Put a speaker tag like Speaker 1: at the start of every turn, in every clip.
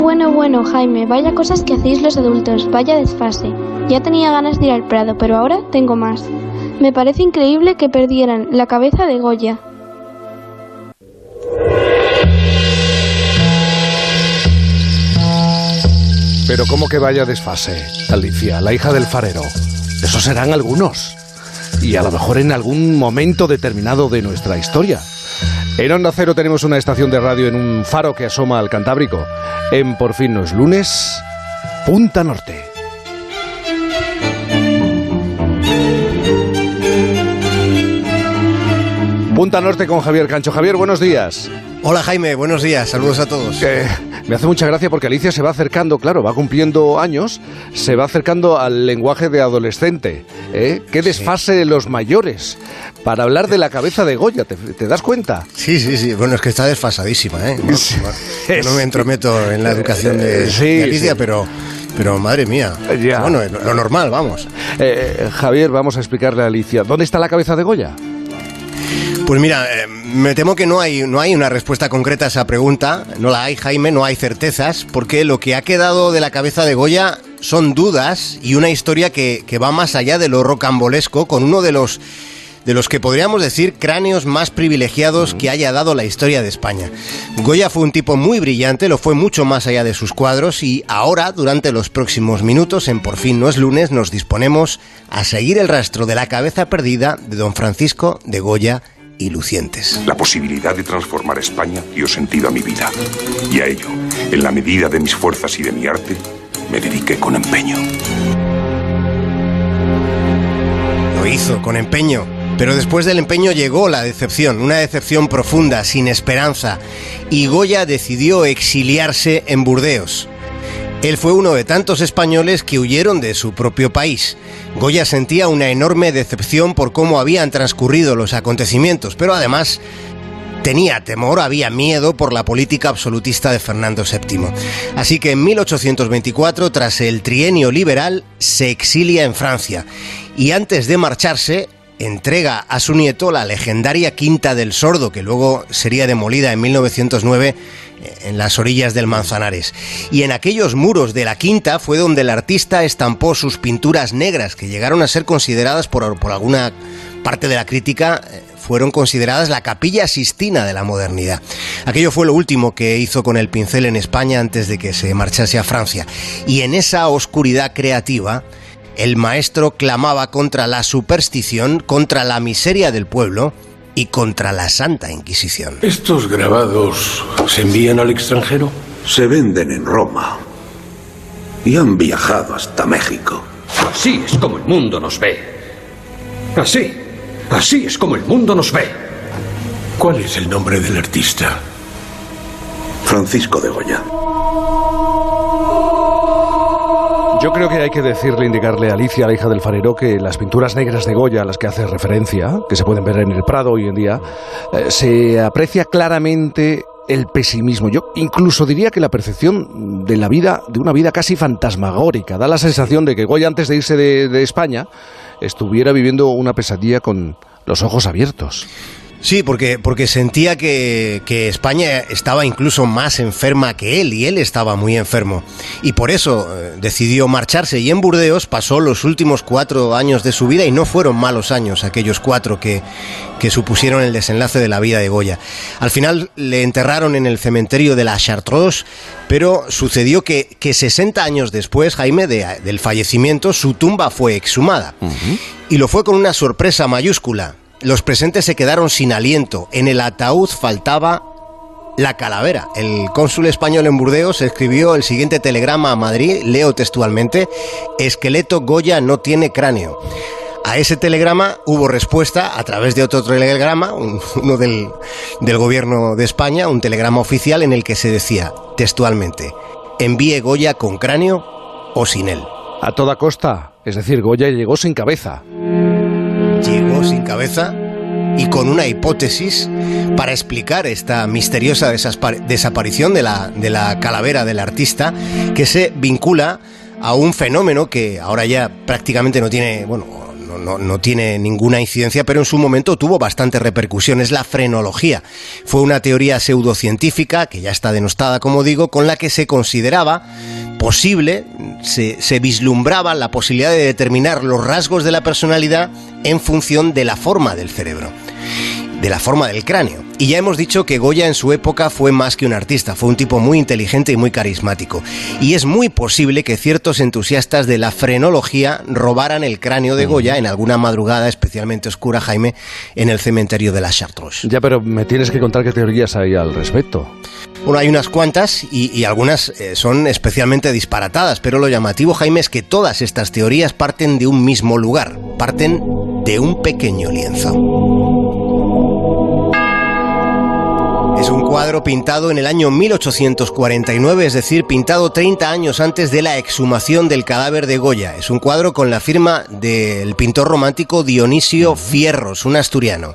Speaker 1: Bueno, bueno, Jaime, vaya cosas que hacéis los adultos, vaya desfase. Ya tenía ganas de ir al Prado, pero ahora tengo más. Me parece increíble que perdieran la cabeza de Goya.
Speaker 2: Pero ¿cómo que vaya desfase, Alicia, la hija del farero? Esos serán algunos. Y a lo mejor en algún momento determinado de nuestra historia. En Onda Cero tenemos una estación de radio en un faro que asoma al Cantábrico. En Por fin no es lunes, Punta Norte. Punta Norte con Javier Cancho. Javier, buenos días.
Speaker 3: Hola Jaime, buenos días, saludos a todos.
Speaker 2: Eh, me hace mucha gracia porque Alicia se va acercando, claro, va cumpliendo años, se va acercando al lenguaje de adolescente. ¿eh? Qué desfase de los mayores para hablar de la cabeza de Goya, ¿te, das cuenta?
Speaker 3: Sí, sí, sí, bueno, es que está desfasadísima, ¿eh? No, no me entrometo en la educación de, Alicia, pero... Pero madre mía, bueno, lo normal, vamos.
Speaker 2: Eh, Javier, vamos a explicarle a Alicia, ¿dónde está la cabeza de Goya?
Speaker 3: Pues mira, eh, me temo que no hay, no hay una respuesta concreta a esa pregunta. No la hay, Jaime, no hay certezas, porque lo que ha quedado de la cabeza de Goya son dudas y una historia que, que va más allá de lo rocambolesco, con uno de los de los que podríamos decir cráneos más privilegiados que haya dado la historia de España. Goya fue un tipo muy brillante, lo fue mucho más allá de sus cuadros y ahora, durante los próximos minutos, en Por fin no es lunes, nos disponemos a seguir el rastro de la cabeza perdida de don Francisco de Goya y lucientes.
Speaker 4: La posibilidad de transformar España dio sentido a mi vida. Y a ello, en la medida de mis fuerzas y de mi arte, me dediqué con empeño.
Speaker 3: Lo hizo con empeño. Pero después del empeño llegó la decepción, una decepción profunda, sin esperanza, y Goya decidió exiliarse en Burdeos. Él fue uno de tantos españoles que huyeron de su propio país. Goya sentía una enorme decepción por cómo habían transcurrido los acontecimientos, pero además tenía temor, había miedo por la política absolutista de Fernando VII. Así que en 1824, tras el trienio liberal, se exilia en Francia y antes de marcharse, entrega a su nieto la legendaria Quinta del Sordo, que luego sería demolida en 1909 eh, en las orillas del Manzanares. Y en aquellos muros de la Quinta fue donde el artista estampó sus pinturas negras, que llegaron a ser consideradas por, por alguna parte de la crítica eh, fueron consideradas la capilla sistina de la modernidad. Aquello fue lo último que hizo con el pincel en España antes de que se marchase a Francia. Y en esa oscuridad creativa, el maestro clamaba contra la superstición, contra la miseria del pueblo y contra la Santa Inquisición.
Speaker 5: ¿Estos grabados se envían al extranjero?
Speaker 4: Se venden en Roma y han viajado hasta México.
Speaker 5: Así es como el mundo nos ve. Así, así es como el mundo nos ve. ¿Cuál es el nombre del artista?
Speaker 4: Francisco de Goya.
Speaker 2: Yo creo que hay que decirle, indicarle a Alicia, la hija del farero, que las pinturas negras de Goya a las que hace referencia, que se pueden ver en el Prado hoy en día, eh, se aprecia claramente el pesimismo. Yo incluso diría que la percepción de la vida, de una vida casi fantasmagórica, da la sensación de que Goya antes de irse de España estuviera viviendo una pesadilla con los ojos abiertos.
Speaker 3: Sí, porque, porque sentía que, que, España estaba incluso más enferma que él y él estaba muy enfermo. Y por eso eh, decidió marcharse y en Burdeos pasó los últimos cuatro años de su vida y no fueron malos años aquellos cuatro que, que supusieron el desenlace de la vida de Goya. Al final le enterraron en el cementerio de la Chartreuse, pero sucedió que, que 60 años después, Jaime, del fallecimiento, su tumba fue exhumada. Y lo fue con una sorpresa mayúscula los presentes se quedaron sin aliento. En el ataúd faltaba la calavera. El cónsul español en Burdeos escribió el siguiente telegrama a Madrid, leo textualmente, esqueleto Goya no tiene cráneo. A ese telegrama hubo respuesta a través de otro telegrama, uno del, del gobierno de España, un telegrama oficial en el que se decía textualmente, envíe Goya con cráneo o sin él.
Speaker 2: A toda costa, es decir, Goya llegó sin cabeza
Speaker 3: llegó sin cabeza y con una hipótesis para explicar esta misteriosa desaparición de la, de la calavera del artista que se vincula a un fenómeno que ahora ya prácticamente no tiene, bueno, no, no, tiene ninguna incidencia, pero en su momento tuvo bastante repercusión. Es la frenología. Fue una teoría pseudocientífica, que ya está denostada, como digo, con la que se consideraba posible, se, se vislumbraba la posibilidad de determinar los rasgos de la personalidad en función de la forma del cerebro de la forma del cráneo. Y ya hemos dicho que Goya en su época fue más que un artista, fue un tipo muy inteligente y muy carismático. Y es muy posible que ciertos entusiastas de la frenología robaran el cráneo de Goya en alguna madrugada especialmente oscura, Jaime, en el cementerio de la Chartreuse.
Speaker 2: Ya, pero me tienes que contar qué teorías hay al respecto.
Speaker 3: Bueno, hay unas cuantas y, algunas eh, son especialmente disparatadas, pero lo llamativo, Jaime, es que todas estas teorías parten de un mismo lugar, parten de un pequeño lienzo. Cuadro pintado en el año 1849, es decir, pintado 30 años antes de la exhumación del cadáver de Goya. Es un cuadro con la firma del pintor romántico Dionisio Fierros, un asturiano.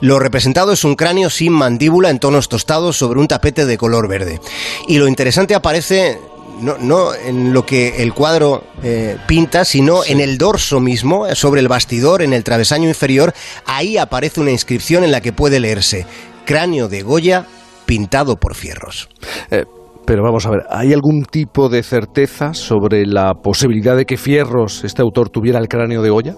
Speaker 3: Lo representado es un cráneo sin mandíbula en tonos tostados sobre un tapete de color verde. Y lo interesante aparece no, en lo que el cuadro eh, pinta, sino en el dorso mismo, sobre el bastidor, en el travesaño inferior. Ahí aparece una inscripción en la que puede leerse cráneo de Goya pintado por fierros.
Speaker 2: Eh, pero vamos a ver, ¿hay algún tipo de certeza sobre la posibilidad de que Fierros, este autor, tuviera el cráneo de Goya?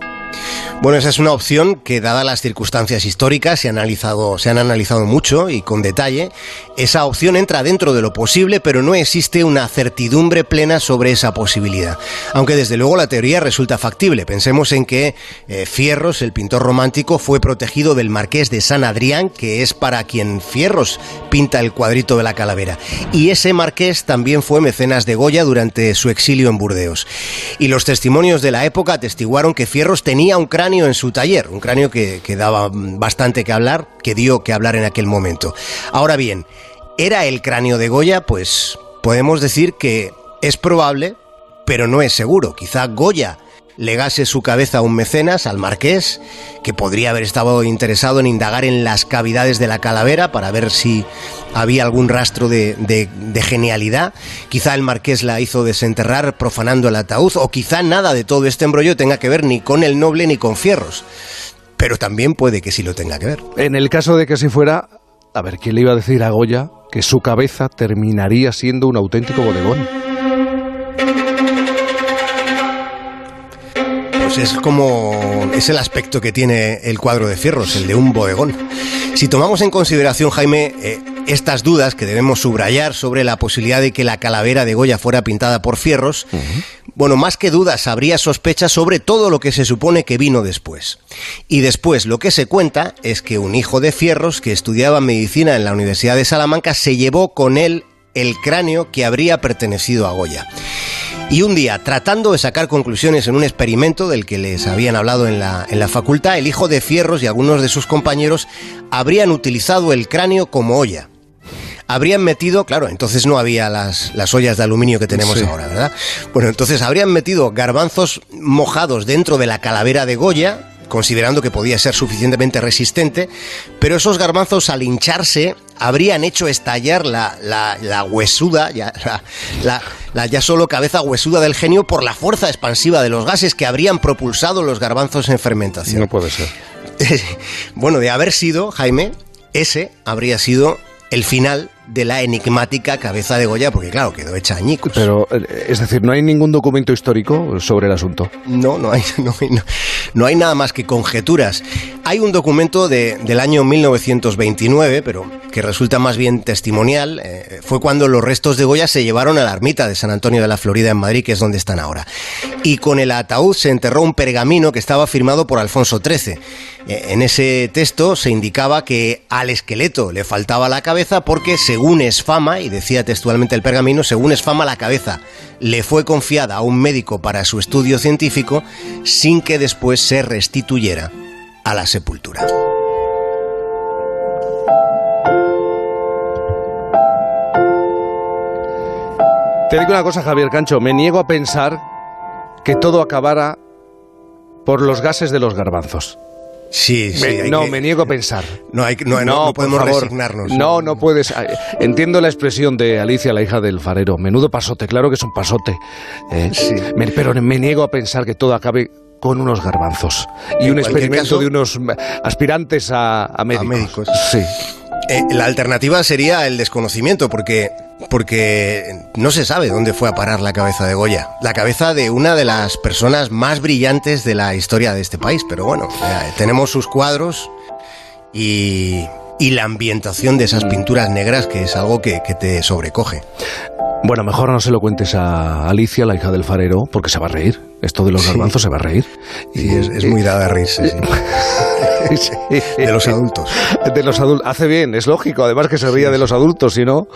Speaker 3: Bueno, esa es una opción que, dadas las circunstancias históricas, se, analizado, se han analizado mucho y con detalle. Esa opción entra dentro de lo posible, pero no existe una certidumbre plena sobre esa posibilidad. Aunque desde luego la teoría resulta factible. Pensemos en que eh, Fierros, el pintor romántico, fue protegido del marqués de San Adrián, que es para quien Fierros pinta el cuadrito de la calavera. Y ese marqués también fue mecenas de Goya durante su exilio en Burdeos. Y los testimonios de la época atestiguaron que Fierros tenía un cráneo en su taller, un cráneo que, que daba bastante que hablar, que dio que hablar en aquel momento. Ahora bien, ¿era el cráneo de Goya? Pues podemos decir que es probable, pero no es seguro. Quizá Goya legase su cabeza a un mecenas, al marqués, que podría haber estado interesado en indagar en las cavidades de la calavera para ver si había algún rastro de, genialidad. Quizá el marqués la hizo desenterrar profanando el ataúd, o quizá nada de todo este embrollo tenga que ver ni con el noble ni con fierros. Pero también puede que sí lo tenga que ver.
Speaker 2: En el caso de que si fuera, a ver, ¿quién le iba a decir a Goya que su cabeza terminaría siendo un auténtico bodegón?
Speaker 3: Es como es el aspecto que tiene el cuadro de Fierros, el de un bodegón. Si tomamos en consideración, Jaime, eh, estas dudas que debemos subrayar sobre la posibilidad de que la calavera de Goya fuera pintada por Fierros, bueno, más que dudas, habría sospechas sobre todo lo que se supone que vino después. Y después lo que se cuenta es que un hijo de Fierros que estudiaba medicina en la Universidad de Salamanca se llevó con él el cráneo que habría pertenecido a Goya. Y un día, tratando de sacar conclusiones en un experimento del que les habían hablado en la, en la facultad, el hijo de Fierros y algunos de sus compañeros habrían utilizado el cráneo como olla habrían metido, claro, entonces no había las, las ollas de aluminio que tenemos ahora, ¿verdad? Bueno, entonces habrían metido garbanzos mojados dentro de la calavera de Goya, considerando que podía ser suficientemente resistente, pero esos garbanzos al hincharse habrían hecho estallar la, la, huesuda, ya, la, la, ya solo cabeza huesuda del genio por la fuerza expansiva de los gases que habrían propulsado los garbanzos en fermentación.
Speaker 2: No puede ser.
Speaker 3: bueno, de haber sido, Jaime, ese habría sido el final de la enigmática cabeza de Goya, porque claro, quedó hecha añicos.
Speaker 2: Pero, eh, es decir, ¿no hay ningún documento histórico sobre el asunto?
Speaker 3: No, no hay, no hay, nada más que conjeturas. Hay un documento de, del año 1929, pero que resulta más bien testimonial. Eh, fue cuando los restos de Goya se llevaron a la ermita de San Antonio de la Florida en Madrid, que es donde están ahora. Y con el ataúd se enterró un pergamino que estaba firmado por Alfonso XIII. Eh, en ese texto se indicaba que al esqueleto le faltaba la cabeza porque se según es fama, y decía textualmente el pergamino, según es fama la cabeza le fue confiada a un médico para su estudio científico sin que después se restituyera a la sepultura.
Speaker 2: Te digo una cosa, Javier Cancho, me niego a pensar que todo acabara por los gases de los garbanzos.
Speaker 3: Sí, sí.
Speaker 2: no, me niego a pensar.
Speaker 3: No, hay, no, no, podemos resignarnos.
Speaker 2: No, no puedes. Entiendo la expresión de Alicia, la hija del farero. Menudo pasote, claro que es un pasote. Eh, sí. pero me niego a pensar que todo acabe con unos garbanzos y
Speaker 3: En
Speaker 2: un experimento
Speaker 3: caso-
Speaker 2: de unos aspirantes a, a médicos.
Speaker 3: médicos.
Speaker 2: Sí.
Speaker 3: Eh, la alternativa sería el desconocimiento, porque, porque no se sabe dónde fue a parar la cabeza de Goya. La cabeza de una de las personas más brillantes de la historia de este país. Pero bueno, eh, tenemos sus cuadros y, y la ambientación de esas pinturas negras, que es algo que, que te sobrecoge.
Speaker 2: Bueno, mejor no se lo cuentes a Alicia, la hija del farero, porque se va a reír. Esto de los
Speaker 3: Sí.
Speaker 2: garbanzos se va a reír.
Speaker 3: Y es, es muy dada a reírse, sí.
Speaker 2: Sí.
Speaker 3: De los adultos.
Speaker 2: De los adultos. Hace bien, es lógico, además que se ría de los adultos, si no.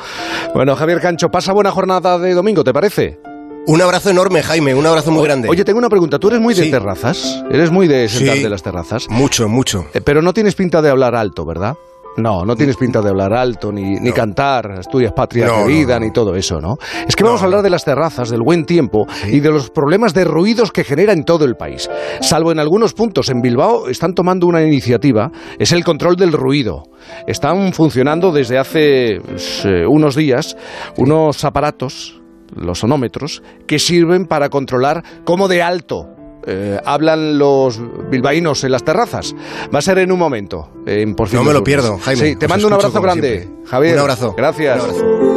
Speaker 2: Bueno, Javier Cancho, pasa buena jornada de domingo, ¿te parece?
Speaker 3: Un abrazo enorme, Jaime, un abrazo muy grande.
Speaker 2: Oye, tengo una pregunta. ¿Tú eres muy de
Speaker 3: Sí.
Speaker 2: terrazas? ¿Eres muy de sentarte
Speaker 3: Sí.
Speaker 2: en las terrazas?
Speaker 3: Mucho, mucho.
Speaker 2: Eh, Pero no tienes pinta de hablar alto, ¿verdad? No, no tienes pinta de hablar alto, ni, ni cantar, estudias patria
Speaker 3: No,
Speaker 2: querida,
Speaker 3: no.
Speaker 2: ni todo eso, ¿no? Es que vamos a hablar de las terrazas, del buen tiempo
Speaker 3: Sí.
Speaker 2: y de los problemas de ruidos que genera en todo el país. Salvo en algunos puntos, en Bilbao están tomando una iniciativa, es el control del ruido. Están funcionando desde hace pues, eh, unos días unos aparatos, los sonómetros, que sirven para controlar cómo de alto eh, hablan los bilbaínos en las terrazas. Va a ser en un momento. En Por
Speaker 3: No me lo pierdo, Jaime.
Speaker 2: Sí, te mando un abrazo grande,
Speaker 3: siempre.
Speaker 2: Javier.
Speaker 3: Un abrazo.
Speaker 2: Gracias.
Speaker 3: Un abrazo.